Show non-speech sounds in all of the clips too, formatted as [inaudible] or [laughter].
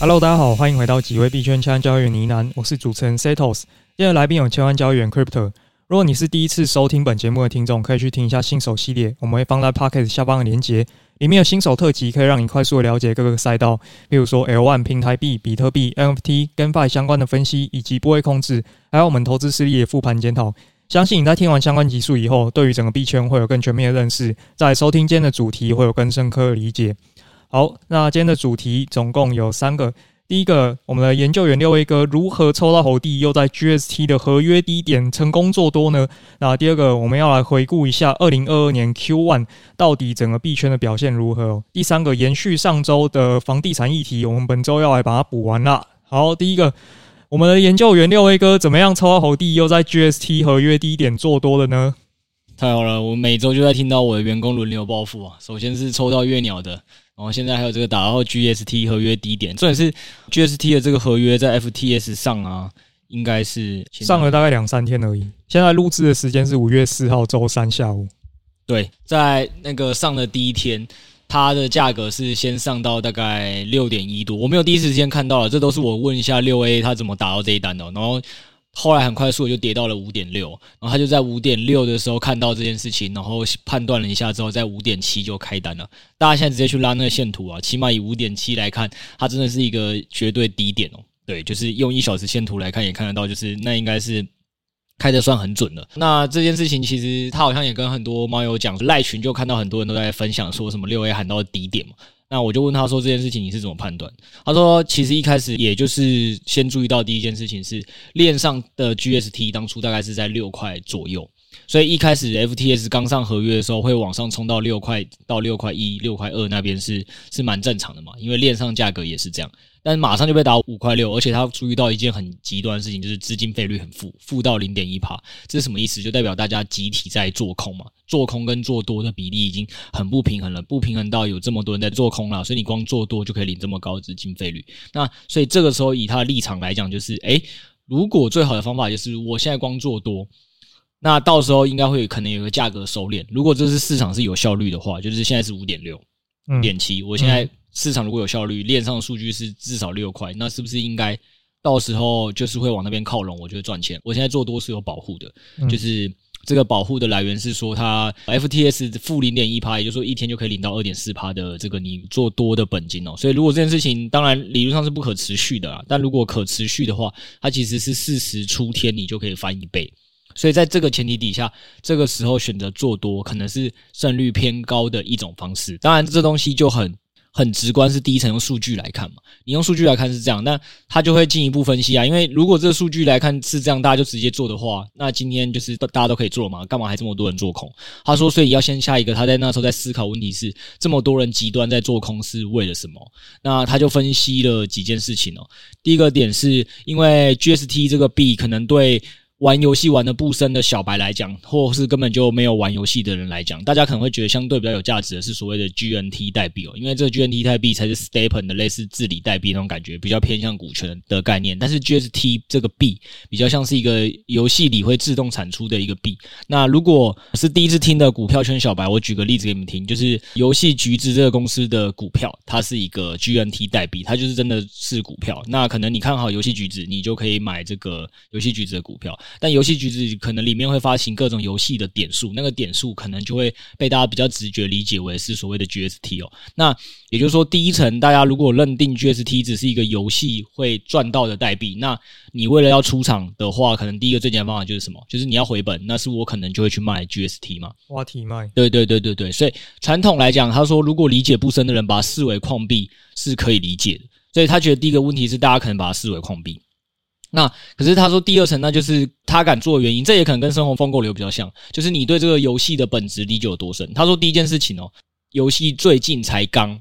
Hello，大家好，欢迎回到几位币圈千万交易员呢喃，我是主持人 Setos。今天的来宾有千万交易员 Crypto。如果你是第一次收听本节目的听众，可以去听一下新手系列，我们会放在 Pocket 下方的连接，里面有新手特辑，可以让你快速的了解各个赛道，比如说 L1 平台币、比特币、NFT、GameFi 相关的分析以及部位控制，还有我们投资实力的复盘检讨。相信你在听完相关集数以后，对于整个币圈会有更全面的认识，在收听今天的主题会有更深刻的理解。好，那今天的主题总共有三个。第一个，我们的研究员六 A 哥如何抽到猴帝，又在 GST 的合约低点成功做多呢？那第二个，我们要来回顾一下二零二二年 Q1 到底整个币圈的表现如何。第三个，延续上周的房地产议题，我们本周要来把它补完了。好，第一个。我们的研究员六 A 哥怎么样抽到猴帝，又在 GST 合约低点做多了呢？太好了，我每周就在听到我的员工轮流暴富啊。首先是抽到月鸟的，然后现在还有这个打到 GST 合约低点，重点是 GST 的这个合约在 FTS 上啊，应该是上了大概两三天而已。现在录制的时间是五月四号周三下午。对，在那个上的第一天。它的价格是先上到大概六点一多，我没有第一时间看到了，这都是我问一下六 A 他怎么打到这一单的，然后后来很快速就跌到了五点六，然后他就在五点六的时候看到这件事情，然后判断了一下之后，在五点七就开单了。大家现在直接去拉那个线图啊，起码以五点七来看，它真的是一个绝对低点哦。对，就是用一小时线图来看也看得到，就是那应该是。开的算很准了。那这件事情其实他好像也跟很多猫友讲，赖群就看到很多人都在分享说什么六 A 喊到低点嘛。那我就问他说，这件事情你是怎么判断？他说其实一开始也就是先注意到第一件事情是链上的 GST 当初大概是在六块左右，所以一开始 FTS 刚上合约的时候会往上冲到六块到六块一、六块二那边是是蛮正常的嘛，因为链上价格也是这样。但是马上就被打五块六，而且他注意到一件很极端的事情，就是资金费率很负，负到零点一帕。这是什么意思？就代表大家集体在做空嘛，做空跟做多的比例已经很不平衡了，不平衡到有这么多人在做空了，所以你光做多就可以领这么高资金费率。那所以这个时候以他的立场来讲，就是诶，如果最好的方法就是我现在光做多，那到时候应该会可能有个价格收敛。如果这是市场是有效率的话，就是现在是五点六、五点七，我现在。市场如果有效率，链上的数据是至少六块，那是不是应该到时候就是会往那边靠拢？我觉得赚钱。我现在做多是有保护的，嗯、就是这个保护的来源是说它 FTS 负零点一趴，也就是说一天就可以领到二点四趴的这个你做多的本金哦。所以如果这件事情当然理论上是不可持续的啦，但如果可持续的话，它其实是四十出天你就可以翻一倍。所以在这个前提底下，这个时候选择做多可能是胜率偏高的一种方式。当然这东西就很。很直观，是第一层用数据来看嘛？你用数据来看是这样，那他就会进一步分析啊。因为如果这个数据来看是这样，大家就直接做的话，那今天就是大家都可以做嘛？干嘛还这么多人做空？他说，所以要先下一个，他在那时候在思考问题是这么多人极端在做空是为了什么？那他就分析了几件事情哦。第一个点是因为 GST 这个币可能对。玩游戏玩的不深的小白来讲，或是根本就没有玩游戏的人来讲，大家可能会觉得相对比较有价值的是所谓的 GNT 代币哦，因为这个 GNT 代币才是 Stepn 的类似治理代币那种感觉，比较偏向股权的概念。但是 GST 这个币比较像是一个游戏里会自动产出的一个币。那如果是第一次听的股票圈小白，我举个例子给你们听，就是游戏橘子这个公司的股票，它是一个 GNT 代币，它就是真的是股票。那可能你看好游戏橘子，你就可以买这个游戏橘子的股票。但游戏橘子可能里面会发行各种游戏的点数，那个点数可能就会被大家比较直觉理解为是所谓的 GST 哦。那也就是说，第一层大家如果认定 GST 只是一个游戏会赚到的代币，那你为了要出场的话，可能第一个最简单方法就是什么？就是你要回本，那是我可能就会去卖 GST 嘛，挖体卖。对对对对对，所以传统来讲，他说如果理解不深的人把它视为矿币是可以理解的，所以他觉得第一个问题是大家可能把它视为矿币。那可是他说第二层，那就是他敢做的原因，这也可能跟生活疯狗流比较像，就是你对这个游戏的本质理解有多深。他说第一件事情哦，游戏最近才刚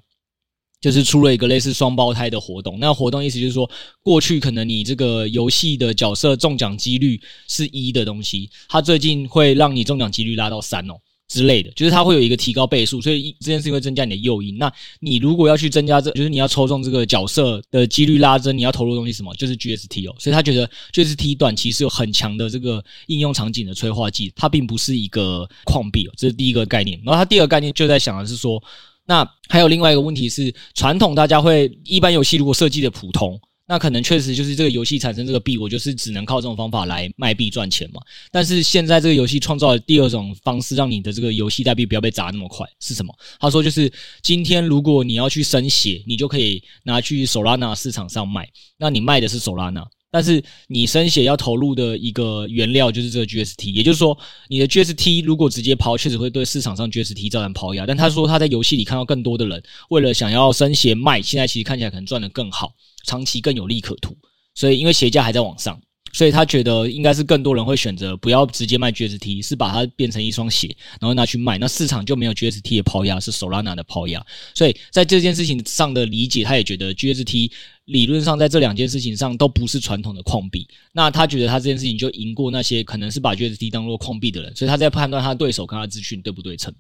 就是出了一个类似双胞胎的活动，那活动意思就是说，过去可能你这个游戏的角色中奖几率是一的东西，他最近会让你中奖几率拉到三哦。之类的，就是它会有一个提高倍数，所以这件事情会增加你的诱因。那你如果要去增加这，就是你要抽中这个角色的几率拉增，你要投入的东西什么？就是 GST 哦。所以他觉得 GST 短期是有很强的这个应用场景的催化剂，它并不是一个矿币哦。这是第一个概念。然后他第二个概念就在想的是说，那还有另外一个问题是，传统大家会一般游戏如果设计的普通。那可能确实就是这个游戏产生这个币，我就是只能靠这种方法来卖币赚钱嘛。但是现在这个游戏创造了第二种方式，让你的这个游戏代币不要被砸那么快，是什么？他说就是今天如果你要去升血，你就可以拿去 Solana 市场上卖。那你卖的是 Solana，但是你生血要投入的一个原料就是这个 GST，也就是说你的 GST 如果直接抛，确实会对市场上 GST 造成抛压。但他说他在游戏里看到更多的人为了想要生血卖，现在其实看起来可能赚得更好。长期更有利可图，所以因为鞋价还在往上，所以他觉得应该是更多人会选择不要直接卖 GST，是把它变成一双鞋，然后拿去卖，那市场就没有 GST 的抛压，是 Solana 的抛压。所以在这件事情上的理解，他也觉得 GST 理论上在这两件事情上都不是传统的矿币。那他觉得他这件事情就赢过那些可能是把 GST 当做矿币的人，所以他在判断他的对手跟他资讯对不对称。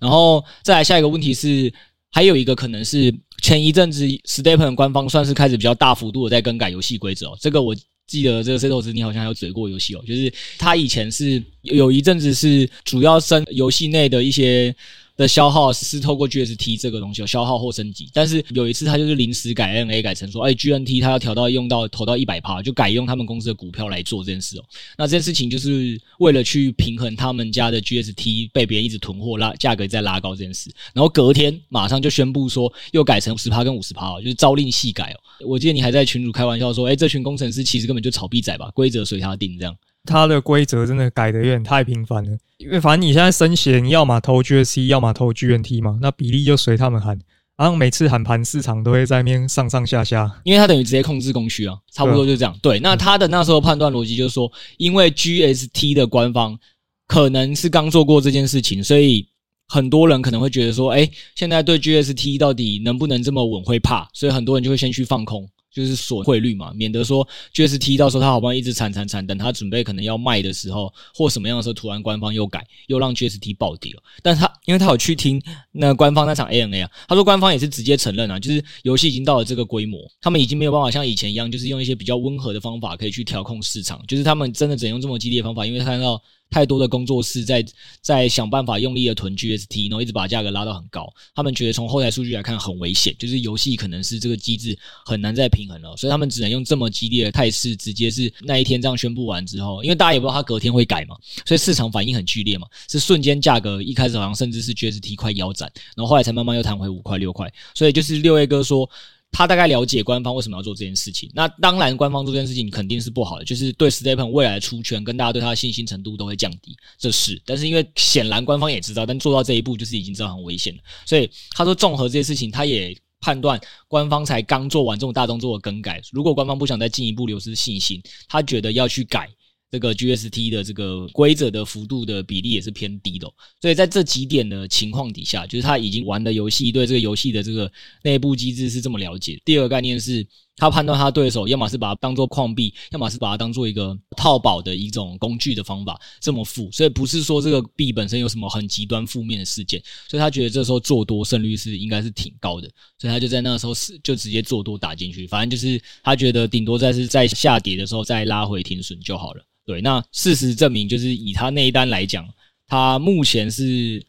然后再来下一个问题是。还有一个可能是前一阵子，Stepen 官方算是开始比较大幅度的在更改游戏规则哦，这个我记得这个 Setos 你好像还有嘴过游戏哦，就是他以前是有一阵子是主要升游戏内的一些。的消耗是透过 GST 这个东西有消耗或升级，但是有一次他就是临时改 NA 改成说，哎，GNT 他要调到用到投到一百趴，就改用他们公司的股票来做这件事哦。那这件事情就是为了去平衡他们家的 GST 被别人一直囤货拉价格再拉高这件事，然后隔天马上就宣布说又改成十趴跟五十趴哦，就是朝令夕改哦。我记得你还在群主开玩笑说，哎，这群工程师其实根本就炒币仔吧，规则随他定这样。他的规则真的改的有点太频繁了，因为反正你现在升血，你要么投 GSC，要么投 GNT 嘛，那比例就随他们喊，然后每次喊盘市场都会在那边上上下下，因为它等于直接控制供需啊，差不多就这样。对，对，那他的那时候判断逻辑就是说，因为 GST 的官方可能是刚做过这件事情，所以很多人可能会觉得说，哎，现在对 GST 到底能不能这么稳会怕，所以很多人就会先去放空。就是锁汇率嘛，免得说 GST 到时候他好不容易一直惨惨惨，等他准备可能要卖的时候，或什么样的时候，突然官方又改，又让 GST 暴跌了。但他因为他有去听那官方那场 ANA 啊，他说官方也是直接承认啊，就是游戏已经到了这个规模，他们已经没有办法像以前一样，就是用一些比较温和的方法可以去调控市场，就是他们真的只能用这么激烈的方法，因为他看到。太多的工作室在在想办法用力的囤 GST，然后一直把价格拉到很高。他们觉得从后台数据来看很危险，就是游戏可能是这个机制很难再平衡了，所以他们只能用这么激烈的态势，直接是那一天这样宣布完之后，因为大家也不知道他隔天会改嘛，所以市场反应很剧烈嘛，是瞬间价格一开始好像甚至是 GST 快腰斩，然后后来才慢慢又弹回五块六块，所以就是六 A 哥说。他大概了解官方为什么要做这件事情。那当然，官方做这件事情肯定是不好的，就是对 STEPN 未来的出圈跟大家对他的信心程度都会降低。这是，但是因为显然官方也知道，但做到这一步就是已经知道很危险了。所以他说，综合这些事情，他也判断官方才刚做完这种大动作的更改，如果官方不想再进一步流失信心，他觉得要去改。这个 GST 的这个规则的幅度的比例也是偏低的，所以在这几点的情况底下，就是他已经玩的游戏对这个游戏的这个内部机制是这么了解。第二个概念是，他判断他对手要么是把它当做矿币，要么是把它当做一个套保的一种工具的方法这么付，所以不是说这个币本身有什么很极端负面的事件，所以他觉得这时候做多胜率是应该是挺高的，所以他就在那时候是就直接做多打进去，反正就是他觉得顶多在是在下跌的时候再拉回停损就好了。对，那事实证明，就是以他那一单来讲，他目前是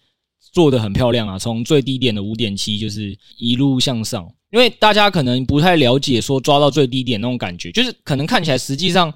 做得很漂亮啊，从最低点的五点七，就是一路向上。因为大家可能不太了解，说抓到最低点那种感觉，就是可能看起来实际上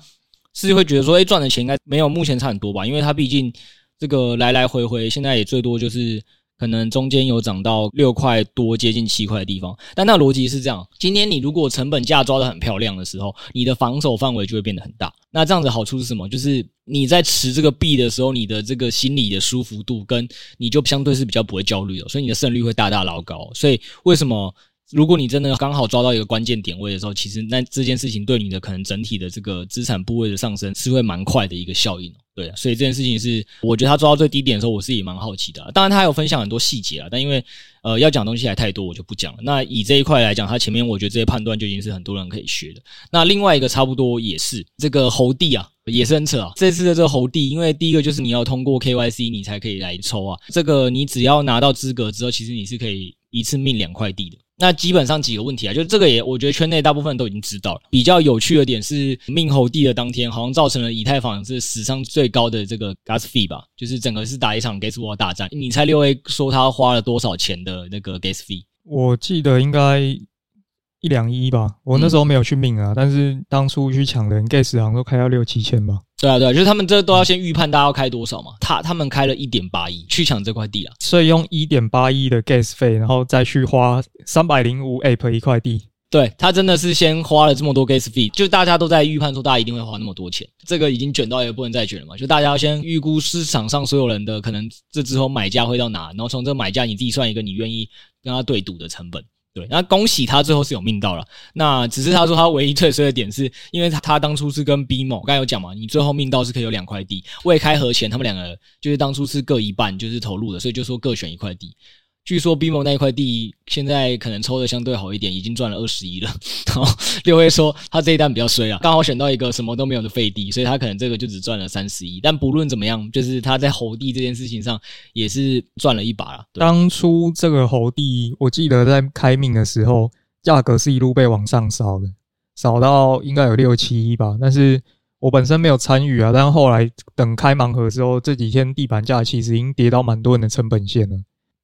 是会觉得说，哎，赚的钱应该没有目前差很多吧？因为他毕竟这个来来回回，现在也最多就是。可能中间有涨到六块多，接近七块的地方，但那逻辑是这样：今天你如果成本价抓得很漂亮的时候，你的防守范围就会变得很大。那这样子好处是什么？就是你在持这个币的时候，你的这个心理的舒服度跟你就相对是比较不会焦虑的，所以你的胜率会大大拉高。所以为什么？如果你真的刚好抓到一个关键点位的时候，其实那这件事情对你的可能整体的这个资产部位的上升是会蛮快的一个效应。对，所以这件事情是我觉得他抓到最低点的时候，我是也蛮好奇的。当然他有分享很多细节啊，但因为呃要讲东西还太多，我就不讲了。那以这一块来讲，他前面我觉得这些判断就已经是很多人可以学的。那另外一个差不多也是这个猴帝啊，也是很扯啊。这次的这个猴帝，因为第一个就是你要通过 KYC 你才可以来抽啊。这个你只要拿到资格之后，其实你是可以一次命两块地的。那基本上几个问题啊，就这个也，我觉得圈内大部分都已经知道了。比较有趣的点是，命猴帝的当天，好像造成了以太坊是史上最高的这个 gas fee 吧，就是整个是打一场 gas war 大战。你猜六 A 说他花了多少钱的那个 gas fee？我记得应该一两亿吧。我那时候没有去命啊，嗯、但是当初去抢的人 gas 好像都开到六七千吧。对啊，对啊，就是他们这都要先预判大家要开多少嘛。他他们开了一点八亿去抢这块地啊，所以用一点八亿的 gas 费，然后再去花三百零五 app 一块地。对，他真的是先花了这么多 gas fee，就大家都在预判说大家一定会花那么多钱，这个已经卷到也不能再卷了嘛。就大家要先预估市场上所有人的可能这之后买家会到哪，然后从这个买价你自己算一个你愿意跟他对赌的成本。对，那恭喜他最后是有命到了。那只是他说他唯一退税的点是，因为他他当初是跟 B 某刚才有讲嘛，你最后命到是可以有两块地。未开盒前，他们两个就是当初是各一半，就是投入的，所以就说各选一块地。据说 BMO 那一块地现在可能抽的相对好一点，已经赚了二十亿了。[laughs] 然后六 A 说他这一单比较衰啊，刚好选到一个什么都没有的废地，所以他可能这个就只赚了三十亿。但不论怎么样，就是他在猴地这件事情上也是赚了一把了。当初这个猴地，我记得在开命的时候，价格是一路被往上扫的，扫到应该有六七亿吧。但是我本身没有参与啊，但后来等开盲盒的时候，这几天地板价其实已经跌到蛮多人的成本线了。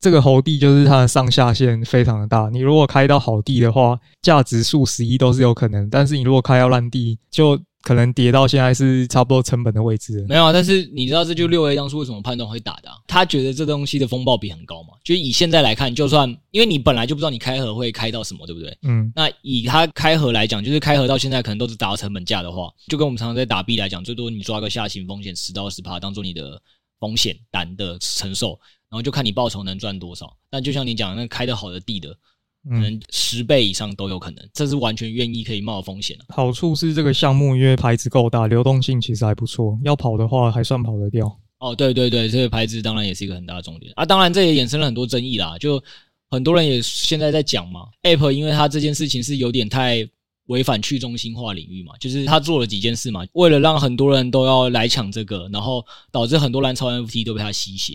这个猴地就是它的上下限非常的大，你如果开到好地的话，价值数十亿都是有可能；但是你如果开到烂地，就可能跌到现在是差不多成本的位置了。没有啊，但是你知道这就六 A 当初为什么判断会打的啊？他觉得这东西的风暴比很高嘛，就以现在来看，就算因为你本来就不知道你开盒会开到什么，对不对？嗯。那以他开盒来讲，就是开盒到现在可能都是打到成本价的话，就跟我们常常在打币来讲，最多你抓个下行风险十到十趴，当做你的风险单的承受。然后就看你报酬能赚多少，但就像你讲的，那开的好的地的，可能十倍以上都有可能，这是完全愿意可以冒风险的。好处是这个项目因为牌子够大，流动性其实还不错，要跑的话还算跑得掉。哦，对对对，这个牌子当然也是一个很大的重点啊。当然这也衍生了很多争议啦，就很多人也现在在讲嘛，App 因为它这件事情是有点太违反去中心化领域嘛，就是他做了几件事嘛，为了让很多人都要来抢这个，然后导致很多蓝潮 NFT 都被他吸血。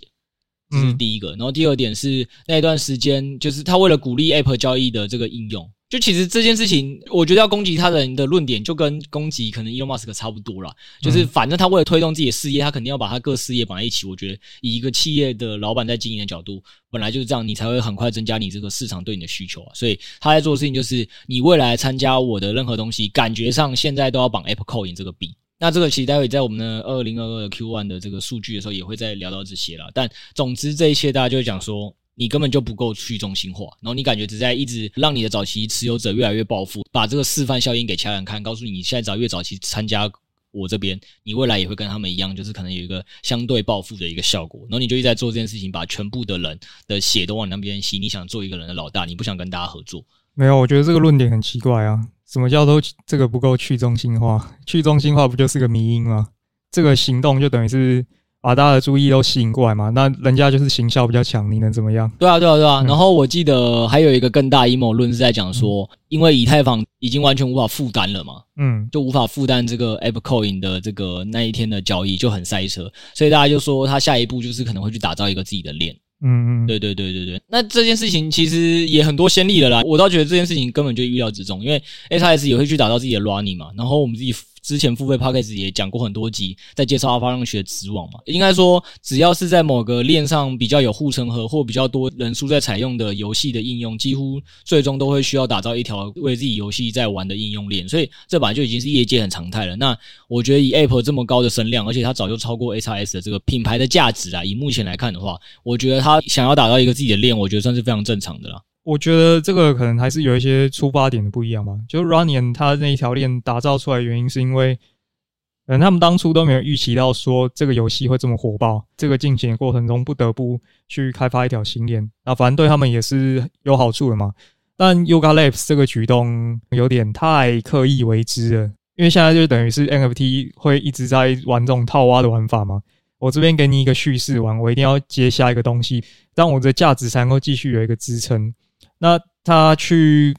这是第一个，然后第二点是那一段时间，就是他为了鼓励 App 交易的这个应用，就其实这件事情，我觉得要攻击他人的论点，就跟攻击可能 Elon Musk 差不多了。就是反正他为了推动自己的事业，他肯定要把他各事业绑在一起。我觉得以一个企业的老板在经营的角度，本来就是这样，你才会很快增加你这个市场对你的需求啊。所以他在做的事情就是，你未来参加我的任何东西，感觉上现在都要绑 App Coin 这个币。那这个其实待会在我们的二零二二 Q1 的这个数据的时候，也会再聊到这些啦。但总之这一切大家就会讲说，你根本就不够去中心化，然后你感觉只在一直让你的早期持有者越来越暴富，把这个示范效应给其他人看，告诉你你现在只要越早期参加我这边，你未来也会跟他们一样，就是可能有一个相对暴富的一个效果。然后你就一直在做这件事情，把全部的人的血都往你那边吸。你想做一个人的老大，你不想跟大家合作。没有，我觉得这个论点很奇怪啊。什么叫都这个不够去中心化？去中心化不就是个迷因吗？这个行动就等于是把大家的注意都吸引过来嘛。那人家就是行销比较强，你能怎么样？对啊，对啊，对啊。然后我记得还有一个更大阴谋论是在讲说，因为以太坊已经完全无法负担了嘛，嗯，就无法负担这个 ApeCoin 的这个那一天的交易就很塞车，所以大家就说他下一步就是可能会去打造一个自己的链。嗯嗯，对对对对对，那这件事情其实也很多先例了啦。我倒觉得这件事情根本就预料之中，因为 S I S 也会去打造自己的 Running 嘛，然后我们自己。之前付费 Podcast 也讲过很多集，在介绍阿法浪学的子网嘛，应该说只要是在某个链上比较有护城河或比较多人数在采用的游戏的应用，几乎最终都会需要打造一条为自己游戏在玩的应用链，所以这本来就已经是业界很常态了。那我觉得以 Apple 这么高的声量，而且它早就超过 XRS 的这个品牌的价值啊，以目前来看的话，我觉得它想要打造一个自己的链，我觉得算是非常正常的了。我觉得这个可能还是有一些出发点的不一样吧。就 Running 它那一条链打造出来的原因，是因为，嗯，他们当初都没有预期到说这个游戏会这么火爆。这个进行的过程中，不得不去开发一条新链，那反正对他们也是有好处的嘛。但 Yuga Labs 这个举动有点太刻意为之了，因为现在就等于是 NFT 会一直在玩这种套挖的玩法嘛。我这边给你一个叙事完，我一定要接下一个东西，让我的价值才能够继续有一个支撑。那他去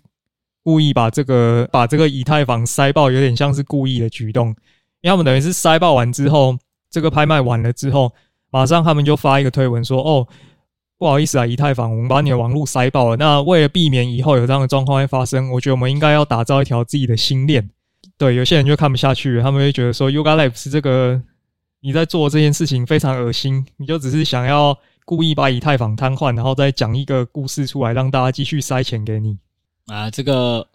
故意把这个把这个以太坊塞爆，有点像是故意的举动，因为他们等于是塞爆完之后，这个拍卖完了之后，马上他们就发一个推文说：“哦，不好意思啊，以太坊，我们把你的网络塞爆了。那为了避免以后有这样的状况会发生，我觉得我们应该要打造一条自己的新链。对，有些人就看不下去，他们会觉得说，Yuga Labs 这个你在做这件事情非常恶心，你就只是想要故意把以太坊瘫痪，然后再讲一个故事出来，让大家继续塞钱给你啊，这个。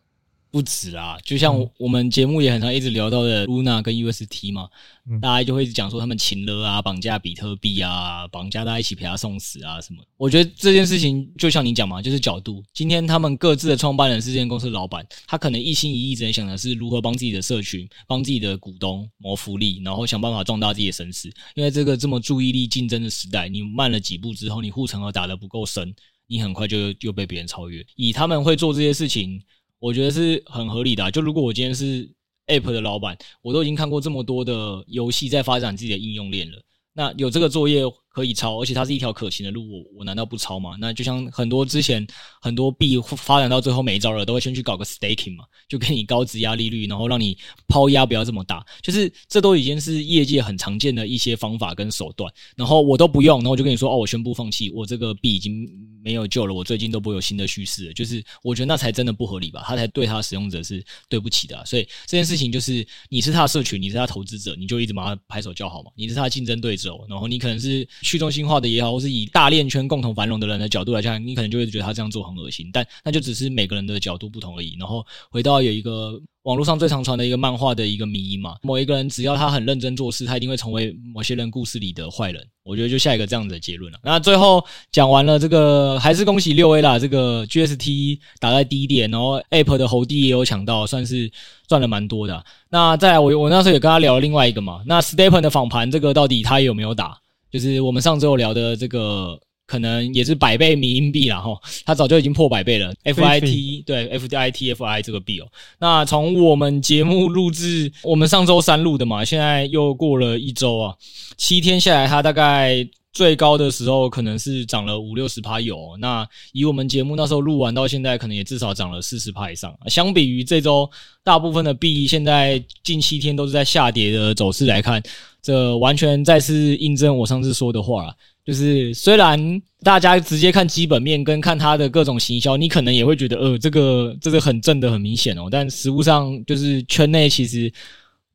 不止啊，就像我们节目也很常一直聊到的 Luna 跟 UST 嘛，嗯、大家就会一直讲说他们情勒啊、绑架比特币啊、绑架大家一起陪他送死啊什么。我觉得这件事情就像你讲嘛，就是角度。今天他们各自的创办人是这间公司的老板，他可能一心一意只能想的是如何帮自己的社群、帮自己的股东谋福利，然后想办法壮大自己的声势。因为这个这么注意力竞争的时代，你慢了几步之后，你护城河打得不够深，你很快就又被别人超越。以他们会做这些事情。我觉得是很合理的啊。就如果我今天是 App 的老板，我都已经看过这么多的游戏在发展自己的应用链了，那有这个作业。可以抄，而且它是一条可行的路，我我难道不抄吗？那就像很多之前很多币发展到最后没招了，都会先去搞个 staking 嘛，就给你高质押利率，然后让你抛压不要这么大，就是这都已经是业界很常见的一些方法跟手段。然后我都不用，然后我就跟你说哦，我宣布放弃，我这个币已经没有救了，我最近都不会有新的趋势。就是我觉得那才真的不合理吧，他才对他使用者是对不起的。所以这件事情就是你是他的社群，你是他投资者，你就一直把他拍手叫好嘛。你是他的竞争对手，然后你可能是。去中心化的也好，或是以大链圈共同繁荣的人的角度来讲，你可能就会觉得他这样做很恶心，但那就只是每个人的角度不同而已。然后回到有一个网络上最常传的一个漫画的一个迷因嘛，某一个人只要他很认真做事，他一定会成为某些人故事里的坏人。我觉得就下一个这样子的结论了。那最后讲完了这个，还是恭喜六 A 啦，这个 GST 打在低点，然后 Ape 的猴弟也有抢到，算是赚了蛮多的。那再来我我那时候也跟他聊了另外一个嘛，那 Stepen 的访盘这个到底他有没有打？就是我们上周聊的这个，可能也是百倍迷因币了哈，它早就已经破百倍了。FIT 对 F D I T F I 这个币哦，那从我们节目录制，我们上周三录的嘛，现在又过了一周啊，七天下来，它大概最高的时候可能是涨了五六十趴有。那以我们节目那时候录完到现在，可能也至少涨了四十趴以上。相比于这周大部分的币，现在近七天都是在下跌的走势来看。这完全再次印证我上次说的话，就是虽然大家直接看基本面跟看它的各种行销，你可能也会觉得，呃，这个这个很正的很明显哦，但实物上就是圈内其实。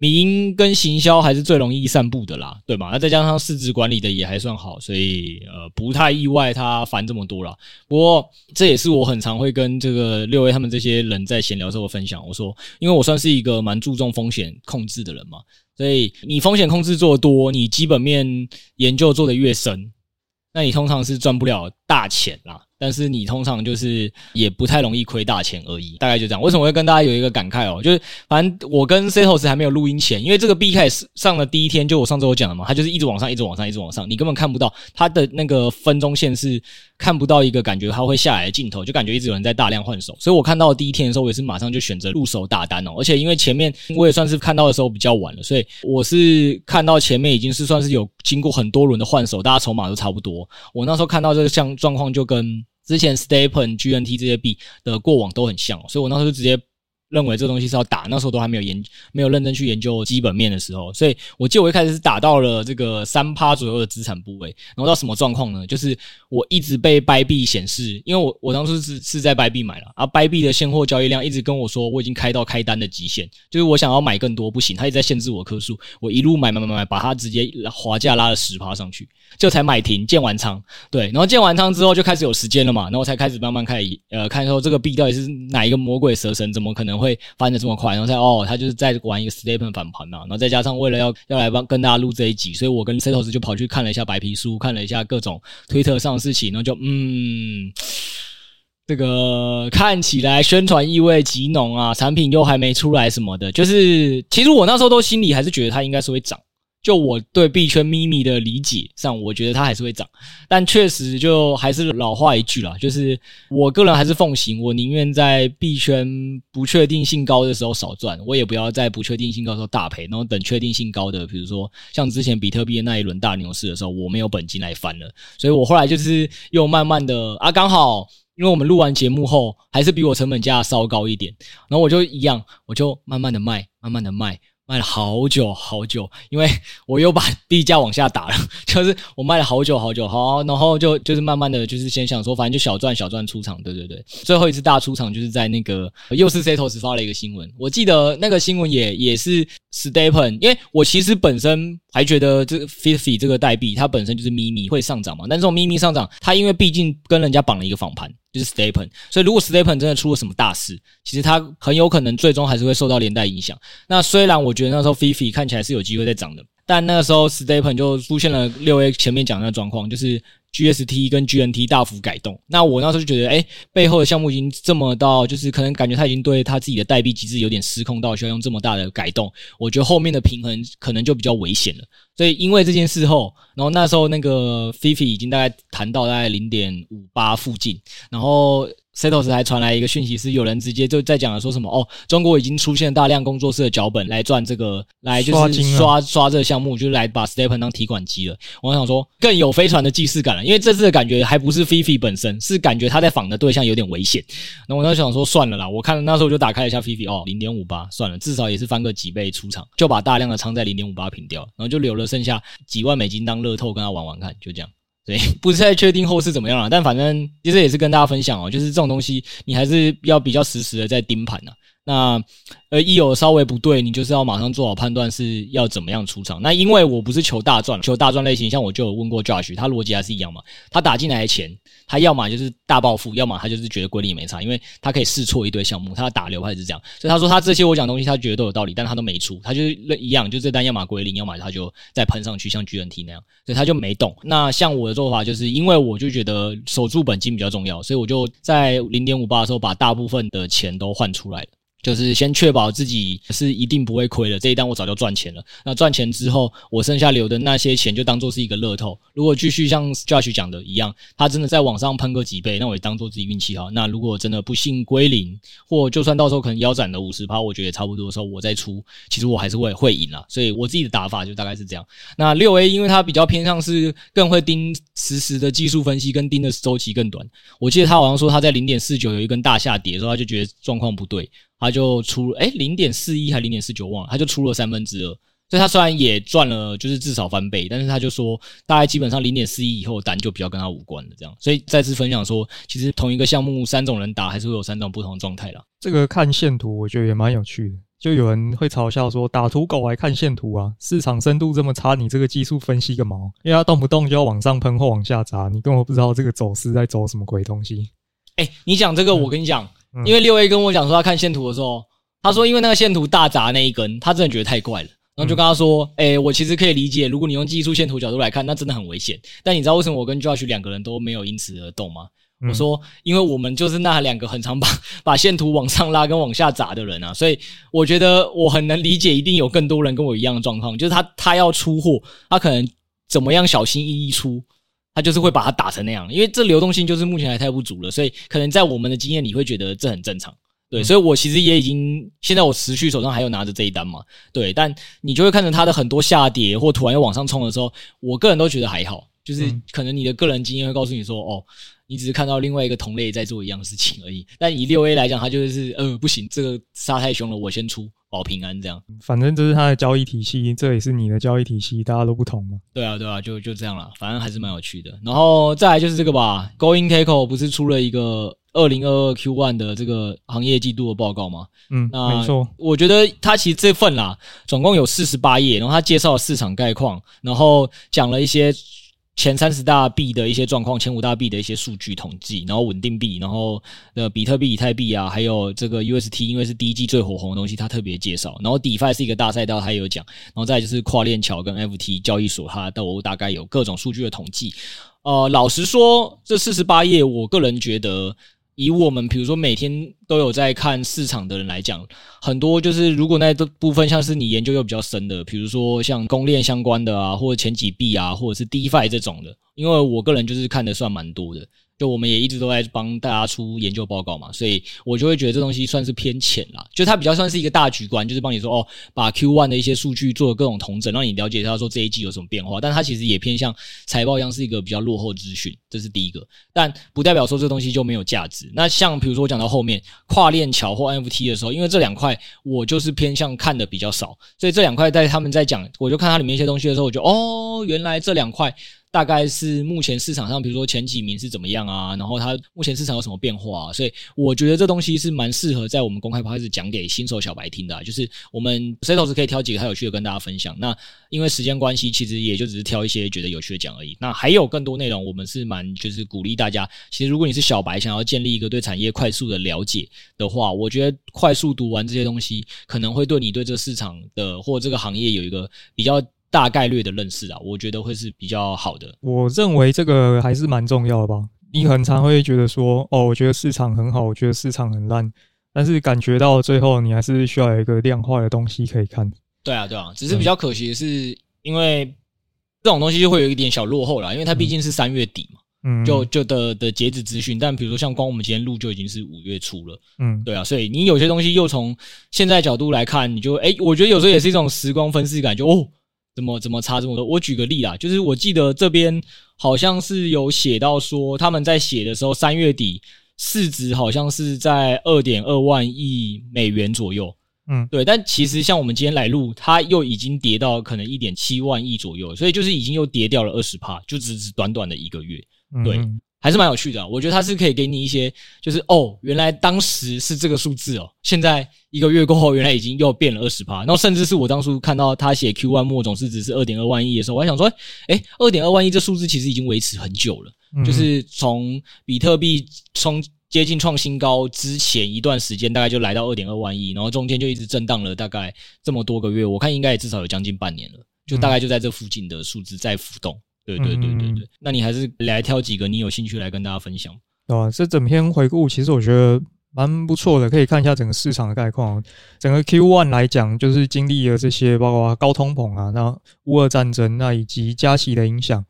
迷因跟行销还是最容易散布的啦，对吧？那再加上市值管理的也还算好，所以呃不太意外他烦这么多啦。不过这也是我很常会跟这个六 A 他们这些人在闲聊时候分享。我说，因为我算是一个蛮注重风险控制的人嘛，所以你风险控制做得多，你基本面研究做得越深，那你通常是赚不了大钱啦。但是你通常就是也不太容易亏大钱而已，大概就这样。为什么会跟大家有一个感慨哦？就是反正我跟 Setos 还没有录音前，因为这个币开始上的第一天，就我上周有讲了嘛，它就是一直往上，一直往上，一直往上，你根本看不到它的那个分钟线是看不到一个感觉它会下来的镜头，就感觉一直有人在大量换手。所以我看到第一天的时候，我也是马上就选择入手大单哦。而且因为前面我也算是看到的时候比较晚了，所以我是看到前面已经是算是有经过很多轮的换手，大家筹码都差不多。我那时候看到这个像状况就跟。之前 STEPN、GNT 这些币的过往都很像，所以我那时候就直接。认为这东西是要打，那时候都还没有研，没有认真去研究基本面的时候，所以我记得我一开始是打到了这个三趴左右的资产部位，然后到什么状况呢？就是我一直被 Bybit 显示，因为我我当初是是在 Bybit 买了，啊 Bybit 的现货交易量一直跟我说我已经开到开单的极限，就是我想要买更多不行，他一直在限制我颗数，我一路买买买买，把它直接滑价拉了十趴上去，就才买停建完仓，对，然后建完仓之后就开始有时间了嘛，然后才开始慢慢开始呃看说这个币到底是哪一个魔鬼蛇神，怎么可能会翻的这么快，然后再哦，他就是在玩一个 STEPN 反盘嘛，然后再加上为了要要来帮跟大家录这一集，所以我跟 Setos 就跑去看了一下白皮书，看了一下各种推特上的事情，然后就嗯，这个看起来宣传意味极浓啊，产品又还没出来什么的，就是其实我那时候都心里还是觉得它应该是会涨。就我对币圈秘密的理解上，我觉得它还是会涨，但确实就还是老话一句啦，就是我个人还是奉行，我宁愿在币圈不确定性高的时候少赚，我也不要在不确定性高的时候大赔，然后等确定性高的，比如说像之前比特币的那一轮大牛市的时候，我没有本金来翻了，所以我后来就是又慢慢的啊，刚好因为我们录完节目后，还是比我成本价稍高一点，然后我就一样，我就慢慢的卖，慢慢的卖。卖了好久好久，因为我又把币价往下打了，[laughs] 就是我卖了好久好久，好，然后就就是慢慢的就是先想说，反正就小赚小赚出场，对对对，最后一次大出场就是在那个又是 Setos 发了一个新闻，我记得那个新闻也也是 Stepen，因为我其实本身还觉得这 Fifi 这个代币它本身就是咪咪会上涨嘛，但这种咪咪上涨，它因为毕竟跟人家绑了一个仿盘。就是 STEPN，所以如果 STEPN 真的出了什么大事，其实他很有可能最终还是会受到连带影响。那虽然我觉得那时候 Fifi 看起来是有机会在涨的，但那个时候 STEPN 就出现了六 A 前面讲的状况，就是 GST 跟 GNT 大幅改动。那我那时候就觉得，哎，背后的项目已经这么到，就是可能感觉他已经对他自己的代币机制有点失控到需要用这么大的改动。我觉得后面的平衡可能就比较危险了。所以因为这件事后，然后那时候那个 Fifi 已经大概谈到大概零点五八附近，然后。Setos 还传来一个讯息，是有人直接就在讲了，说什么哦，中国已经出现大量工作室的脚本来赚这个，来就是刷刷，刷这个项目，就是来把 STEPN 当提款机了。我想说，更有飞船的既视感了，因为这次的感觉还不是 Fifi 本身，是感觉他在仿的对象有点危险。那我那时候想说，算了啦，我看那时候我就打开了一下 Fifi，哦，零点五八，算了，至少也是翻个几倍出场，就把大量的仓在零点五八平掉，然后就留了剩下几万美金当乐透跟他玩玩看，就这样。对，[laughs] 不是太确定后市怎么样了，但反正其实也是跟大家分享哦，就是这种东西你还是要比较实时的在盯盘呐。那呃，一有稍微不对，你就是要马上做好判断，是要怎么样出场。那因为我不是求大赚，求大赚类型，像我就有问过 Josh，他逻辑还是一样嘛。他打进来的钱，他要么就是大暴富，要么他就是觉得归零没差，因为他可以试错一堆项目，他打流还是这样。所以他说他这些我讲东西，他觉得都有道理，但他都没出，他就是一样，就这单要么归零，要么他就再喷上去，像 GNT 那样，所以他就没动。那像我的做法，就是因为我就觉得守住本金比较重要，所以我就在零点五八的时候把大部分的钱都换出来了。就是先确保自己是一定不会亏的，这一单我早就赚钱了。那赚钱之后，我剩下留的那些钱就当做是一个乐透。如果继续像 Josh 讲的一样，他真的在网上喷个几倍，那我也当做自己运气好。那如果真的不幸归零，或就算到时候可能腰斩了五十趴，我觉得也差不多的时候，我再出，其实我还是会会赢了。所以我自己的打法就大概是这样。那六 A 因为它比较偏向是更会盯实时的技术分析，跟盯的周期更短。我记得他好像说他在零点四九有一根大下跌的时候，他就觉得状况不对。他就出了诶零点四一还零点四九忘了，他就出了三分之二，所以他虽然也赚了，就是至少翻倍，但是他就说大概基本上零点四一以后单就比较跟他无关了，这样。所以再次分享说，其实同一个项目三种人打还是会有三种不同的状态啦。这个看线图我觉得也蛮有趣的，就有人会嘲笑说打图狗还看线图啊，市场深度这么差，你这个技术分析个毛？因为他动不动就要往上喷或往下砸，你根本不知道这个走势在走什么鬼东西。诶你讲这个我跟你讲。嗯因为六 A 跟我讲说他看线图的时候，他说因为那个线图大砸那一根，他真的觉得太怪了，然后就跟他说，诶、欸、我其实可以理解，如果你用技术线图角度来看，那真的很危险。但你知道为什么我跟 Josh 两个人都没有因此而动吗？我说，因为我们就是那两个很常把把线图往上拉跟往下砸的人啊，所以我觉得我很能理解，一定有更多人跟我一样的状况，就是他他要出货，他可能怎么样小心翼翼出。他就是会把它打成那样，因为这流动性就是目前还太不足了，所以可能在我们的经验里会觉得这很正常。对，所以我其实也已经现在我持续手上还有拿着这一单嘛，对，但你就会看着它的很多下跌或突然又往上冲的时候，我个人都觉得还好，就是可能你的个人经验会告诉你说，哦，你只是看到另外一个同类在做一样的事情而已。但以六 A 来讲，它就是呃不行，这个杀太凶了，我先出。保平安这样，反正这是他的交易体系，这也是你的交易体系，大家都不同嘛。对啊，对啊，就就这样了，反正还是蛮有趣的。然后再来就是这个吧，GoinCackle 不是出了一个二零二二 Q one 的这个行业季度的报告吗？嗯，那没错。我觉得他其实这份啦，总共有四十八页，然后他介绍了市场概况，然后讲了一些。前三十大币的一些状况，前五大币的一些数据统计，然后稳定币，然后呃比特币、以太币啊，还有这个 UST，因为是第一季最火红的东西，他特别介绍。然后 DeFi 是一个大赛道，他也有讲。然后再就是跨链桥跟 FT 交易所，他都大概有各种数据的统计。呃，老实说，这四十八页，我个人觉得。以我们比如说每天都有在看市场的人来讲，很多就是如果那部分像是你研究又比较深的，比如说像公链相关的啊，或者前几币啊，或者是 DeFi 这种的，因为我个人就是看的算蛮多的。就我们也一直都在帮大家出研究报告嘛，所以我就会觉得这东西算是偏浅啦，就它比较算是一个大局观，就是帮你说哦，把 Q1 的一些数据做各种统整，让你了解一下说这一季有什么变化。但它其实也偏向财报一样，是一个比较落后资讯，这是第一个。但不代表说这东西就没有价值。那像比如说我讲到后面跨链桥或 NFT 的时候，因为这两块我就是偏向看的比较少，所以这两块在他们在讲，我就看它里面一些东西的时候，我就哦，原来这两块。大概是目前市场上，比如说前几名是怎么样啊？然后它目前市场有什么变化啊？所以我觉得这东西是蛮适合在我们公开趴开始讲给新手小白听的啊。就是我们 Setos 可以挑几个太有趣的跟大家分享。那因为时间关系，其实也就只是挑一些觉得有趣的讲而已。那还有更多内容，我们是蛮就是鼓励大家。其实如果你是小白，想要建立一个对产业快速的了解的话，我觉得快速读完这些东西，可能会对你对这个市场的或这个行业有一个比较。大概率的认识啊，我觉得会是比较好的。我认为这个还是蛮重要的吧。你很常会觉得说，哦，我觉得市场很好，我觉得市场很烂，但是感觉到最后，你还是需要有一个量化的东西可以看。对啊，对啊，只是比较可惜的是，因为这种东西就会有一点小落后了，因为它毕竟是三月底嘛，嗯，就就的的截止资讯。但比如说像光我们今天录就已经是五月初了，嗯，对啊，所以你有些东西又从现在角度来看，你就哎、欸，我觉得有时候也是一种时光分析感，就哦。怎么怎么差这么多？我举个例啊，就是我记得这边好像是有写到说，他们在写的时候，三月底市值好像是在二点二万亿美元左右。嗯，对。但其实像我们今天来录，它又已经跌到可能一点七万亿左右，所以就是已经又跌掉了二十趴，就只是短短的一个月。对。嗯还是蛮有趣的啊，我觉得它是可以给你一些，就是哦，原来当时是这个数字哦，现在一个月过后，原来已经又变了二十趴，然后甚至是我当初看到他写 Q1 末总市值是二点二万亿的时候，我还想说，诶，二点二万亿这数字其实已经维持很久了，就是从比特币从接近创新高之前一段时间，大概就来到二点二万亿，然后中间就一直震荡了大概这么多个月，我看应该也至少有将近半年了，就大概就在这附近的数字在浮动。对对对对对，那你还是来挑几个你有兴趣来跟大家分享。对啊，这整篇回顾其实我觉得蛮不错的，可以看一下整个市场的概况。整个 Q1 来讲，就是经历了这些，包括高通膨啊，那乌俄战争，那以及加息的影响。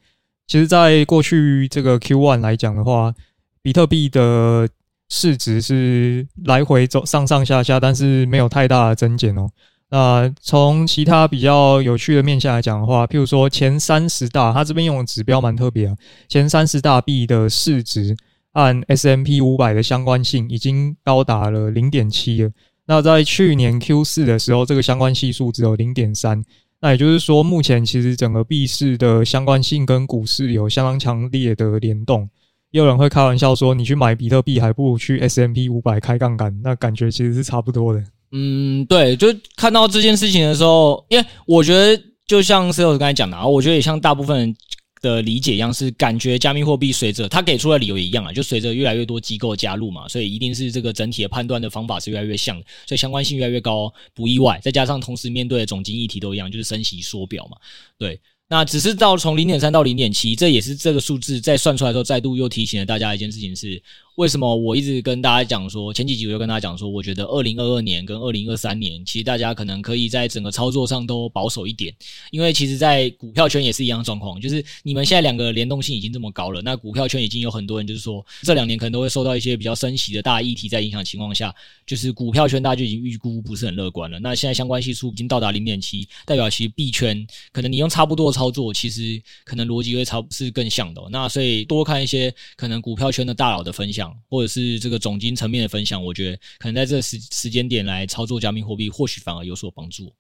其实，在过去这个 Q1 来讲的话，比特币的市值是来回走上上下下，但是没有太大的增减哦。那从其他比较有趣的面向来讲的话，譬如说前三十大，它这边用的指标蛮特别啊。前三十大币的市值按 S M P 五百的相关性已经高达了零点七了。那在去年 Q 四的时候，这个相关系数只有零点三。那也就是说，目前其实整个币市的相关性跟股市有相当强烈的联动。也有人会开玩笑说，你去买比特币还不如去 S M P 五百开杠杆，那感觉其实是差不多的。嗯，对，就看到这件事情的时候，因为我觉得就像 Sales 刚才讲的啊，我觉得也像大部分人的理解一样，是感觉加密货币随着他给出的理由也一样啊，就随着越来越多机构加入嘛，所以一定是这个整体的判断的方法是越来越像，所以相关性越来越高，不意外。再加上同时面对的总经议题都一样，就是升息缩表嘛，对。那只是到从零点三到零点七，这也是这个数字在算出来的时候，再度又提醒了大家一件事情是。为什么我一直跟大家讲说，前几集我就跟大家讲说，我觉得二零二二年跟二零二三年，其实大家可能可以在整个操作上都保守一点，因为其实，在股票圈也是一样状况，就是你们现在两个联动性已经这么高了，那股票圈已经有很多人就是说，这两年可能都会受到一些比较升息的大议题在影响情况下，就是股票圈大家就已经预估不是很乐观了。那现在相关系数已经到达零点七，代表其实币圈可能你用差不多的操作，其实可能逻辑会超是更像的。那所以多看一些可能股票圈的大佬的分享。或者是这个总金层面的分享，我觉得可能在这个时时间点来操作加密货币，或许反而有所帮助。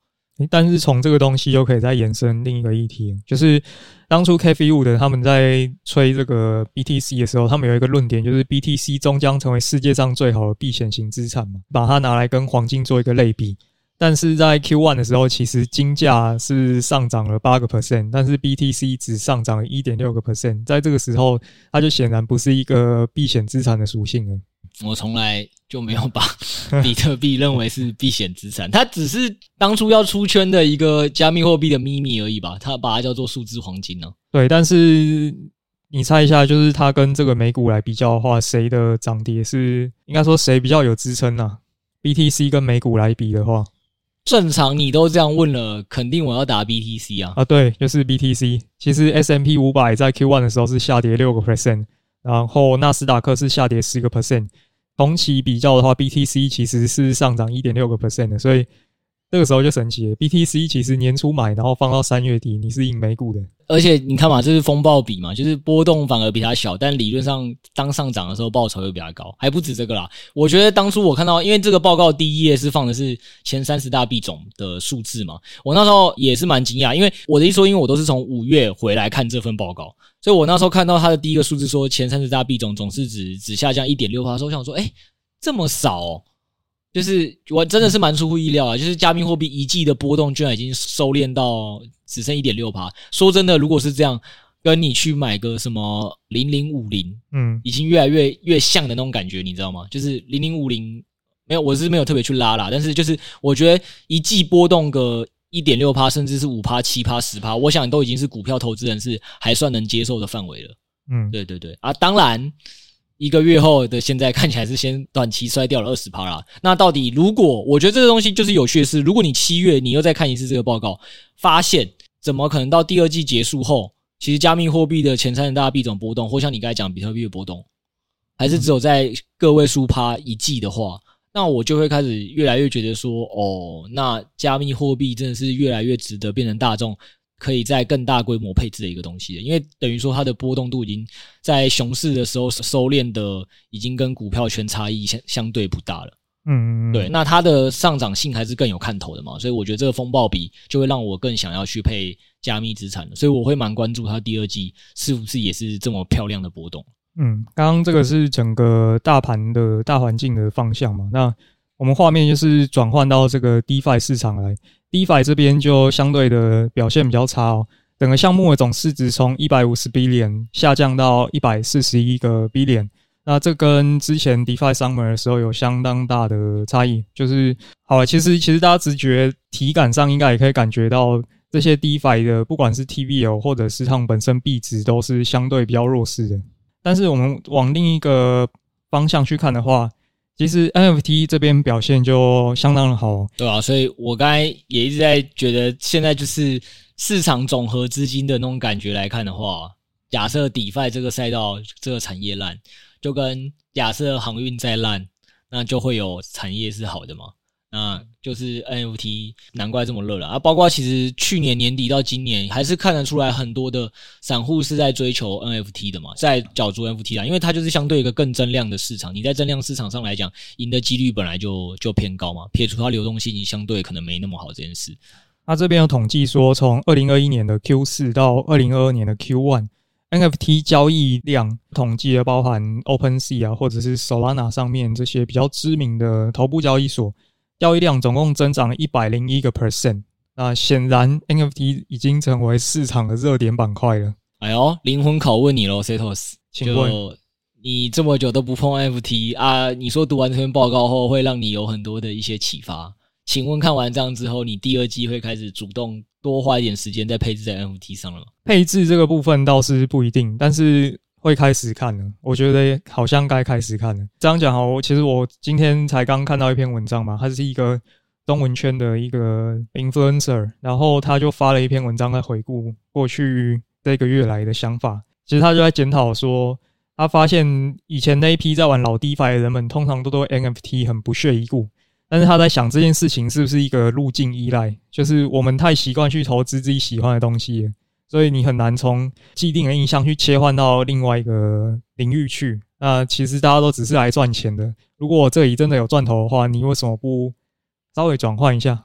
但是从这个东西又可以再延伸另一个议题，就是当初 Kathy Wood 他们在吹这个 BTC 的时候，他们有一个论点，就是 BTC 终将成为世界上最好的避险型资产嘛，把它拿来跟黄金做一个类比。但是在 Q1 的时候，其实金价是上涨了八个 percent，但是 BTC 只上涨了一点六个 percent。在这个时候，它就显然不是一个避险资产的属性了。我从来就没有把 [laughs] 比特币认为是避险资产，它只是当初要出圈的一个加密货币的秘密而已吧。它把它叫做数字黄金呢、啊。对，但是你猜一下，就是它跟这个美股来比较的话，谁的涨跌是应该说谁比较有支撑呢？BTC 跟美股来比的话。正常你都这样问了，肯定我要打 BTC 啊！啊，对，就是 BTC。其实 S M P 五百在 Q one 的时候是下跌六个 percent，然后纳斯达克是下跌十个 percent。同期比较的话，BTC 其实是上涨一点六个 percent 的，所以。这个时候就神奇了，BTC 其实年初买，然后放到三月底，你是赢美股的。而且你看嘛，这是风暴比嘛，就是波动反而比它小，但理论上当上涨的时候报酬又比它高，还不止这个啦。我觉得当初我看到，因为这个报告第一页是放的是前三十大币种的数字嘛，我那时候也是蛮惊讶，因为我的意思说，因为我都是从五月回来看这份报告，所以我那时候看到它的第一个数字说前三十大币种总市值只下降一点六趴，所以我想说，哎，这么少哦。就是我真的是蛮出乎意料啊！就是加密货币一季的波动居然已经收敛到只剩一点六趴。说真的，如果是这样，跟你去买个什么零零五零，嗯，已经越来越越像的那种感觉，你知道吗？就是零零五零没有，我是没有特别去拉啦，但是就是我觉得一季波动个一点六趴，甚至是五趴、七趴、十趴，我想都已经是股票投资人是还算能接受的范围了。嗯，对对对啊，当然。一个月后的现在看起来是先短期摔掉了二十趴啦。那到底如果我觉得这个东西就是有趣的是，如果你七月你又再看一次这个报告，发现怎么可能到第二季结束后，其实加密货币的前三十大币种波动，或像你刚才讲比特币的波动，还是只有在个位数趴一季的话，那我就会开始越来越觉得说，哦，那加密货币真的是越来越值得变成大众。可以在更大规模配置的一个东西，因为等于说它的波动度已经在熊市的时候收敛的，已经跟股票圈差异相相对不大了。嗯，对，那它的上涨性还是更有看头的嘛，所以我觉得这个风暴比就会让我更想要去配加密资产，所以我会蛮关注它第二季是不是也是这么漂亮的波动。嗯，刚刚这个是整个大盘的大环境的方向嘛，那我们画面就是转换到这个 DeFi 市场来。DeFi 这边就相对的表现比较差哦，整个项目的总市值从一百五十 billion 下降到一百四十一个 billion，那这跟之前 DeFi Summer 的时候有相当大的差异。就是好了，其实其实大家直觉体感上应该也可以感觉到，这些 DeFi 的不管是 TVL 或者是他们本身币值都是相对比较弱势的。但是我们往另一个方向去看的话，其实 NFT 这边表现就相当的好，对啊，所以我刚才也一直在觉得，现在就是市场总和资金的那种感觉来看的话，假设 DeFi 这个赛道这个产业烂，就跟假设航运再烂，那就会有产业是好的嘛。那就是 NFT，难怪这么热了啊！包括其实去年年底到今年，还是看得出来很多的散户是在追求 NFT 的嘛，在角逐 NFT 啦，因为它就是相对一个更增量的市场。你在增量市场上来讲，赢的几率本来就就偏高嘛。撇除它流动性，相对可能没那么好这件事。那这边有统计说，从二零二一年的 Q 四到二零二二年的 Q one，NFT 交易量统计了包含 OpenSea 啊，或者是 Solana 上面这些比较知名的头部交易所。交易量总共增长了一百零一个 percent，那显然 NFT 已经成为市场的热点板块了。哎呦，灵魂拷问你喽，Setos，请问你这么久都不碰 NFT 啊？你说读完这篇报告后会让你有很多的一些启发，请问看完这样之后，你第二季会开始主动多花一点时间在配置在 NFT 上了吗？配置这个部分倒是不一定，但是。会开始看了，我觉得好像该开始看了。这样讲好，其实我今天才刚看到一篇文章嘛，他是一个中文圈的一个 influencer，然后他就发了一篇文章在回顾过去这个月来的想法。其实他就在检讨说，他发现以前那一批在玩老 DeFi 的人们，通常都对 NFT 很不屑一顾。但是他在想这件事情是不是一个路径依赖，就是我们太习惯去投资自己喜欢的东西。所以你很难从既定的印象去切换到另外一个领域去。那其实大家都只是来赚钱的。如果我这里真的有赚头的话，你为什么不稍微转换一下？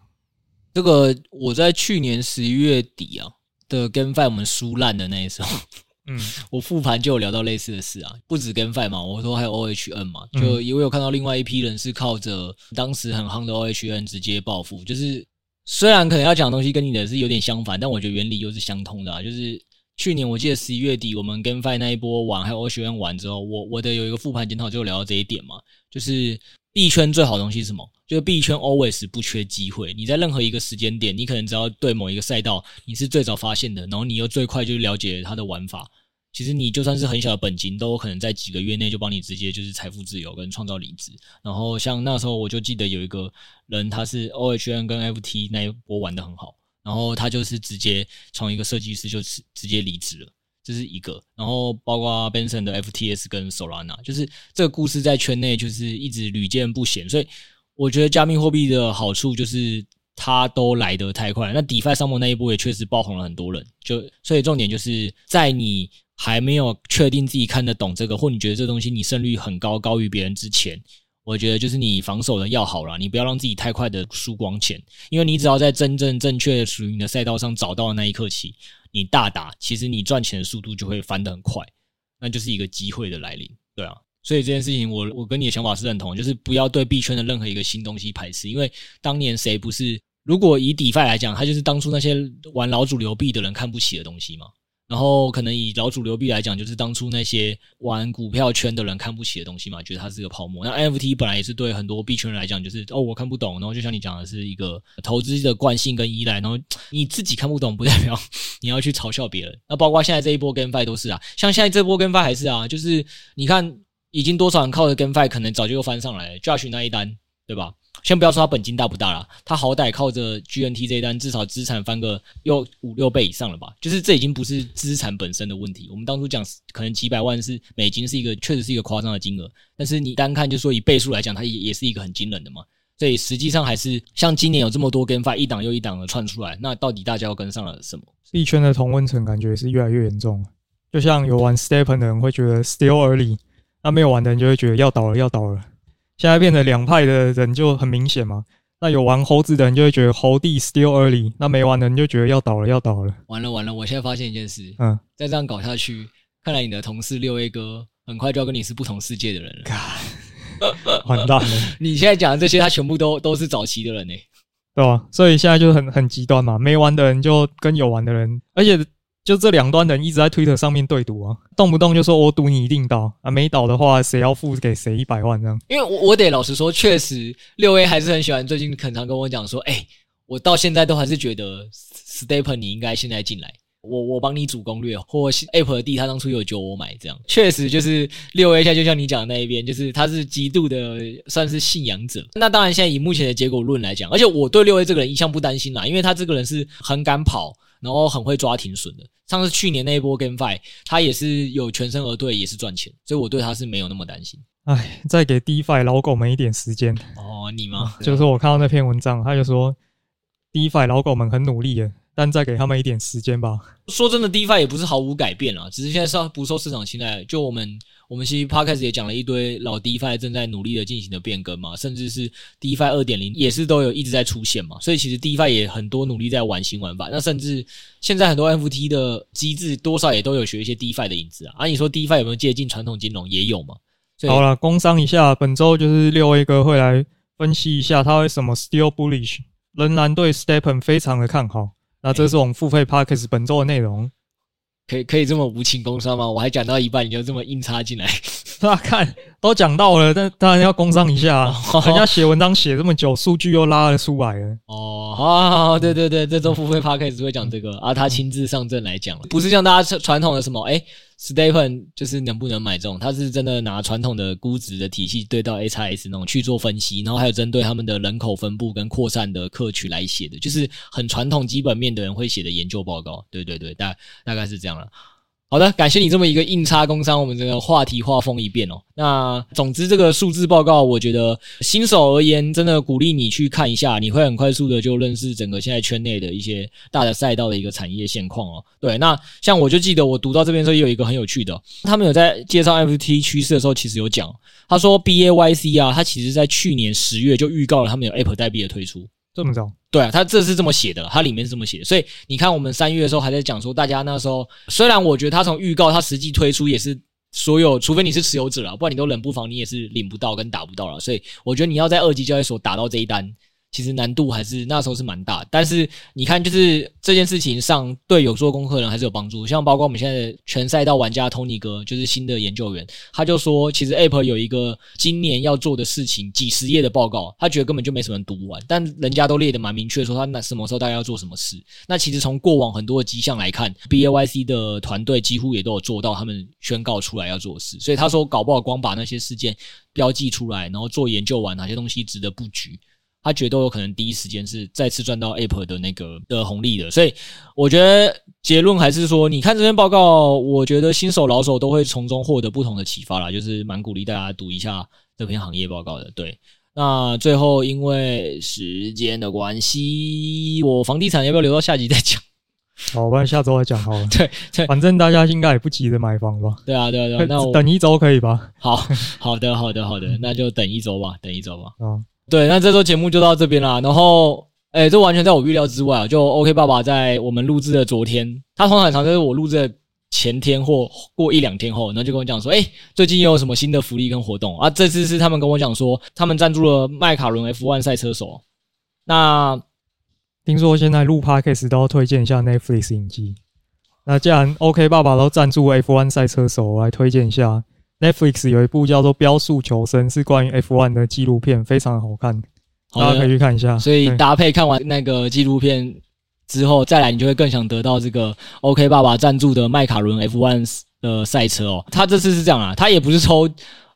这个我在去年十一月底啊的 GameFi 我们输烂的那时候，嗯，[laughs] 我复盘就有聊到类似的事啊，不止 GameFi 嘛，我说还有 OHN 嘛，就因为有看到另外一批人是靠着当时很夯的 OHN 直接暴富，就是。虽然可能要讲的东西跟你的是有点相反，但我觉得原理又是相通的啊。就是去年我记得十一月底我们跟 Fi 那一波玩，还有欧学院玩之后，我我的有一个复盘检讨就聊到这一点嘛，就是币圈最好的东西是什么？就是币圈 always 不缺机会，你在任何一个时间点，你可能只要对某一个赛道你是最早发现的，然后你又最快就了解它的玩法。其实你就算是很小的本金，都有可能在几个月内就帮你直接就是财富自由跟创造离职。然后像那时候我就记得有一个人，他是 OHN 跟 FT 那一波玩得很好，然后他就是直接从一个设计师就直直接离职了。这是一个。然后包括 Benson 的 FTS 跟 Solana，就是这个故事在圈内就是一直屡见不鲜。所以我觉得加密货币的好处就是它都来得太快。那 DeFi 上面那一波也确实爆红了很多人。就所以重点就是在你还没有确定自己看得懂这个，或你觉得这东西你胜率很高，高于别人之前。我觉得就是你防守的要好了，你不要让自己太快的输光钱，因为你只要在真正正确属于你的赛道上找到的那一刻起，你大打，其实你赚钱的速度就会翻得很快，那就是一个机会的来临，对啊，所以这件事情我我跟你的想法是认同，就是不要对币圈的任何一个新东西排斥，因为当年谁不是？如果以 DeFi 来讲，它就是当初那些玩老主流币的人看不起的东西嘛。然后可能以老主流币来讲，就是当初那些玩股票圈的人看不起的东西嘛，觉得它是个泡沫。那 NFT 本来也是对很多币圈人来讲，就是哦我看不懂。然后就像你讲的是一个投资的惯性跟依赖。然后你自己看不懂，不代表 [laughs] 你要去嘲笑别人。那包括现在这一波 GameFi 都是啊，像现在这波 GameFi 还是啊，就是你看已经多少人靠着 GameFi 可能早就又翻上来了，Josh 那一单，对吧？先不要说他本金大不大啦，他好歹靠着 GNT 这一单，至少资产翻个又五六倍以上了吧？就是这已经不是资产本身的问题。我们当初讲可能几百万是美金，是一个确实是一个夸张的金额。但是你单看就说以倍数来讲，它也也是一个很惊人的嘛。所以实际上还是像今年有这么多 GameFi 一档又一档的窜出来，那到底大家要跟上了什么？币圈的同温层感觉是越来越严重了。就像有玩 Stepen 的人会觉得 Still Early，那没有玩的人就会觉得要倒了要倒了。现在变成两派的人就很明显嘛。那有玩猴子的人就会觉得猴帝 still early，那没玩的人就觉得要倒了，要倒了。完了完了！我现在发现一件事，嗯，再这样搞下去，看来你的同事六 A 哥很快就要跟你是不同世界的人了。完蛋了！[laughs] 你现在讲的这些，他全部都都是早期的人呢，对吧？所以现在就很很极端嘛，没玩的人就跟有玩的人，而且。就这两端人一直在 Twitter 上面对赌啊，动不动就说我赌你一定倒啊，没倒的话谁要付给谁一百万这样？因为我我得老实说，确实六 A 还是很喜欢，最近很常跟我讲说，哎、我到现在都还是觉得 Stephen 你应该现在进来，我我帮你主攻略，或 Ape 的地他当初有揪我买这样，确实就是六 A 现在就像你讲的那一边，就是他是极度的算是信仰者。那当然现在以目前的结果论来讲，而且我对六 A 这个人一向不担心啦，因为他这个人是很敢跑。然后很会抓停损的，上次去年那一波 GameFi，他也是有全身而退，也是赚钱，所以我对他是没有那么担心。哎，再给 DeFi 老狗们一点时间哦，你吗？就是我看到那篇文章，他就说 DeFi 老狗们很努力了。但再给他们一点时间吧。说真的，DeFi 也不是毫无改变啦，只是现在是不受市场青睐。就我们，我们其实 Podcast 也讲了一堆老 DeFi 正在努力的进行的变更嘛，甚至是 DeFi 二点零也是都有一直在出现嘛。所以其实 DeFi 也很多努力在玩新玩法。那甚至现在很多 NFT 的机制多少也都有学一些 DeFi 的影子啊。啊，你说 DeFi 有没有接近传统金融？也有嘛。好了，工商一下，本周就是六 A 哥会来分析一下他为什么 Still Bullish，仍然对 Stepen 非常的看好。那这是我们付费 Podcast 本周的内容，可以可以这么无情工商吗？我还讲到一半你就这么硬插进来，那看都讲到了，但当然要工商一下啊，人家写文章写这么久，数据又拉了出来了。哦，好，好，好，对对对，这周付费 Podcast 会讲这个，啊，他亲自上阵来讲了，不是像大家传统的什么，诶 Stephen 就是能不能买中，他是真的拿传统的估值的体系对到 hrs 那种去做分析，然后还有针对他们的人口分布跟扩散的客群来写的，就是很传统基本面的人会写的研究报告。对对对，大大概是这样了。好的，感谢你这么一个硬插工商，我们这个话题画风一变哦。那总之，这个数字报告，我觉得新手而言，真的鼓励你去看一下，你会很快速的就认识整个现在圈内的一些大的赛道的一个产业现况哦。对，那像我就记得我读到这边的时候，也有一个很有趣的，他们有在介绍 FT 趋势的时候，其实有讲，他说 BAYC 啊，他其实在去年十月就预告了他们有 Ape 代币的推出。这么早？对啊，他这是这么写的，他里面是这么写的，所以你看，我们三月的时候还在讲说，大家那时候虽然我觉得他从预告，他实际推出也是所有，除非你是持有者了，不然你都冷不防你也是领不到跟打不到了，所以我觉得你要在二级交易所打到这一单。其实难度还是那时候是蛮大，但是你看，就是这件事情上对有做功课的人还是有帮助。像包括我们现在全赛道玩家 Tony 哥，就是新的研究员，他就说，其实 Apple 有一个今年要做的事情，几十页的报告，他觉得根本就没什么人读完，但人家都列得蛮明确，说他那什么时候大概要做什么事。那其实从过往很多的迹象来看，BAYC 的团队几乎也都有做到他们宣告出来要做事。所以他说，搞不好光把那些事件标记出来，然后做研究完哪些东西值得布局。他觉得都有可能第一时间是再次赚到 Apple 的那个的红利的，所以我觉得结论还是说，你看这篇报告，我觉得新手老手都会从中获得不同的启发啦，就是蛮鼓励大家读一下这篇行业报告的。对，那最后因为时间的关系，我房地产要不要留到下集再讲？[laughs] 好，不然下周再讲好了。对对，反正大家应该也不急着买房吧？对啊，对啊，对啊。[laughs] 那我等一周可以吧？好好的，好的，好的，那就等一周吧，等一周吧。啊，对，那这周节目就到这边啦。然后。哎、欸，这完全在我预料之外啊！就 OK 爸爸在我们录制的昨天，他通常常就是我录制的前天或过一两天后，然后就跟我讲说，哎、最近又有什么新的福利跟活动啊？这次是他们跟我讲说，他们赞助了迈卡伦 F1 赛车手。那听说现在录 Podcast 都要推荐一下 Netflix 影集。那既然 OK 爸爸都赞助 F1 赛车手，我来推荐一下 Netflix 有一部叫做《飙速求生》，是关于 F1 的纪录片，非常好看。大家可以去看一下，所以搭配看完那个纪录片之后，再来你就会更想得到这个 OK 爸爸赞助的迈卡伦 F1 的赛车哦。他这次是这样啊，他也不是抽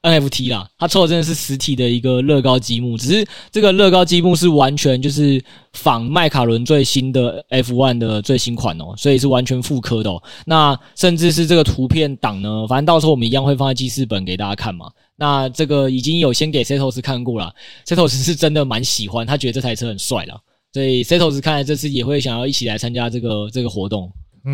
NFT 啦，他抽的真的是实体的一个乐高积木，只是这个乐高积木是完全就是仿迈卡伦最新的 F1 的最新款哦，所以是完全复刻的哦。那甚至是这个图片档呢，反正到时候我们一样会放在记事本给大家看嘛。那这个已经有先给 Setos 看过了，Setos 是真的蛮喜欢，他觉得这台车很帅了，所以 Setos 看来这次也会想要一起来参加这个这个活动。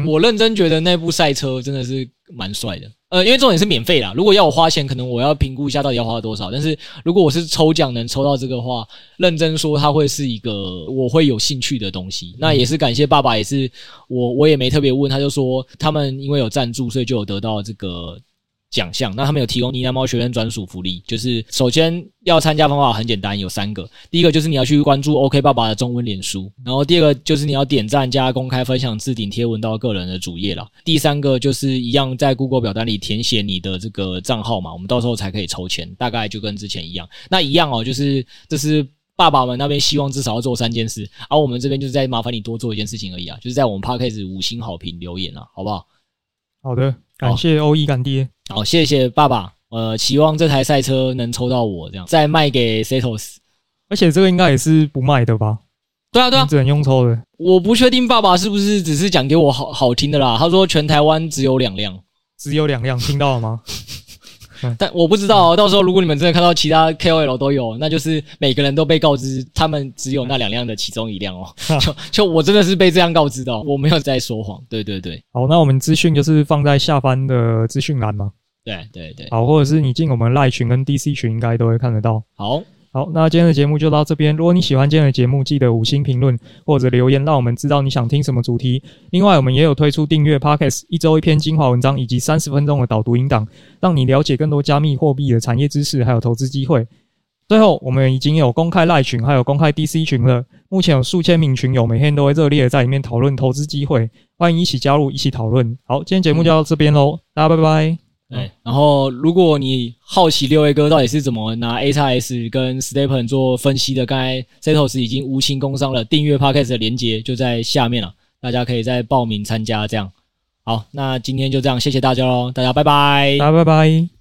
我认真觉得那部赛车真的是蛮帅的，呃，因为重点是免费啦，如果要我花钱，可能我要评估一下到底要花多少。但是如果我是抽奖能抽到这个话，认真说它会是一个我会有兴趣的东西。那也是感谢爸爸，也是我我也没特别问，他就说他们因为有赞助，所以就有得到这个。奖项，那他们有提供呢喃猫学院专属福利，就是首先要参加方法很简单，有三个。第一个就是你要去关注 OK 爸爸的中文脸书，然后第二个就是你要点赞加公开分享置顶贴文到个人的主页了。第三个就是一样在 Google 表单里填写你的这个账号嘛，我们到时候才可以抽签，大概就跟之前一样。那一样哦，就是这是爸爸们那边希望至少要做三件事，而我们这边就是在麻烦你多做一件事情而已啊，就是在我们 Podcast 五星好评留言啊，好不好？好的，感谢欧一干爹。好，谢谢爸爸。呃，期望这台赛车能抽到我，这样再卖给 Setos。而且这个应该也是不卖的吧？对啊，对啊，只能用抽的。我不确定爸爸是不是只是讲给我好好听的啦。他说全台湾只有两辆，只有两辆，听到了吗？但我不知道哦，到时候如果你们真的看到其他 KOL 都有，那就是每个人都被告知他们只有那两辆的其中一辆哦。[laughs] 就就我真的是被这样告知的，我没有在说谎。对对对。好，那我们资讯就是放在下方的资讯栏吗？对对对。好，或者是你进我们赖群跟 DC 群，应该都会看得到。好。好，那今天的节目就到这边。如果你喜欢今天的节目，记得五星评论或者留言，让我们知道你想听什么主题。另外，我们也有推出订阅 Podcast，一周一篇精华文章以及三十分钟的导读音档，让你了解更多加密货币的产业知识还有投资机会。最后，我们已经有公开赖群，还有公开 DC 群了，目前有数千名群友，每天都会热烈的在里面讨论投资机会，欢迎一起加入，一起讨论。好，今天节目就到这边喽，大家拜拜。对，然后如果你好奇六 A 哥到底是怎么拿 AXS 跟 Stepen 做分析的，刚才 Setos 已经无情工商了，订阅 Podcast 的连接就在下面了，大家可以再报名参加。这样，好，那今天就这样，谢谢大家喽，大家拜拜，大家拜拜。